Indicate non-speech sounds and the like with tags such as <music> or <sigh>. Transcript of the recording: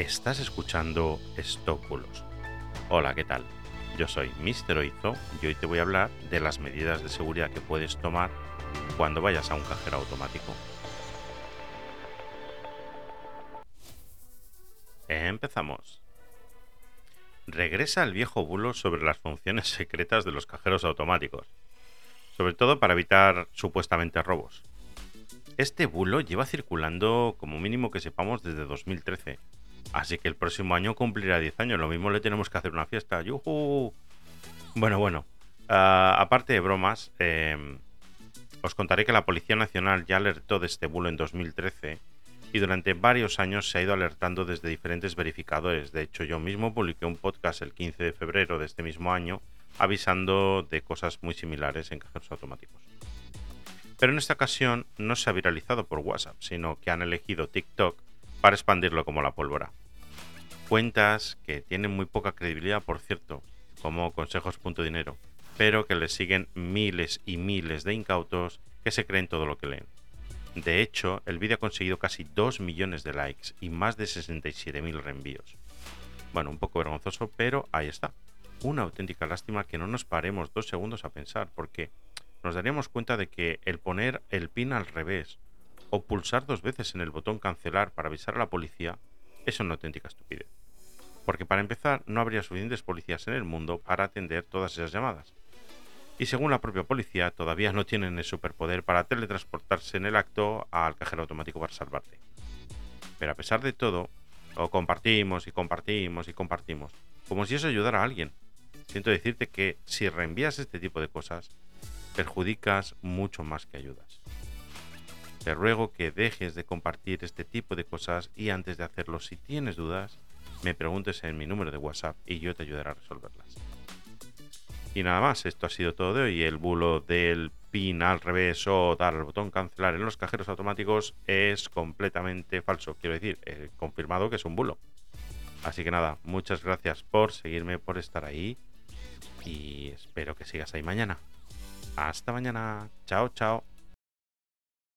Estás escuchando Estópulos. Hola, ¿qué tal? Yo soy Mr. Oizo y hoy te voy a hablar de las medidas de seguridad que puedes tomar cuando vayas a un cajero automático. Empezamos. Regresa el viejo bulo sobre las funciones <laughs> secretas de los cajeros automáticos, sobre todo para evitar supuestamente robos. Este bulo lleva circulando como mínimo que sepamos desde 2013 Así que el próximo año cumplirá 10 años. Lo mismo le tenemos que hacer una fiesta. ¡Yuhu! Bueno, bueno. Ah, aparte de bromas, em, os contaré que la Policía Nacional ya alertó de este bulo en 2013 y durante varios años se ha ido alertando desde diferentes verificadores. De hecho, yo mismo publiqué un podcast el 15 de febrero de este mismo año avisando de cosas muy similares en cajeros automáticos. Pero en esta ocasión no se ha viralizado por WhatsApp, sino que han elegido TikTok para expandirlo como la pólvora. Cuentas que tienen muy poca credibilidad, por cierto, como consejos.dinero, pero que le siguen miles y miles de incautos que se creen todo lo que leen. De hecho, el vídeo ha conseguido casi 2 millones de likes y más de 67.000 reenvíos. Bueno, un poco vergonzoso, pero ahí está. Una auténtica lástima que no nos paremos dos segundos a pensar, porque nos daríamos cuenta de que el poner el pin al revés o pulsar dos veces en el botón cancelar para avisar a la policía es una auténtica estupidez. Porque para empezar no habría suficientes policías en el mundo para atender todas esas llamadas. Y según la propia policía todavía no tienen el superpoder para teletransportarse en el acto al cajero automático para salvarte. Pero a pesar de todo, lo compartimos y compartimos y compartimos, como si eso ayudara a alguien. Siento decirte que si reenvías este tipo de cosas, perjudicas mucho más que ayudas. Te ruego que dejes de compartir este tipo de cosas y antes de hacerlo, si tienes dudas, me preguntes en mi número de WhatsApp y yo te ayudaré a resolverlas. Y nada más, esto ha sido todo de hoy. El bulo del pin al revés o dar al botón cancelar en los cajeros automáticos es completamente falso. Quiero decir, he confirmado que es un bulo. Así que nada, muchas gracias por seguirme, por estar ahí y espero que sigas ahí mañana. Hasta mañana. Chao, chao.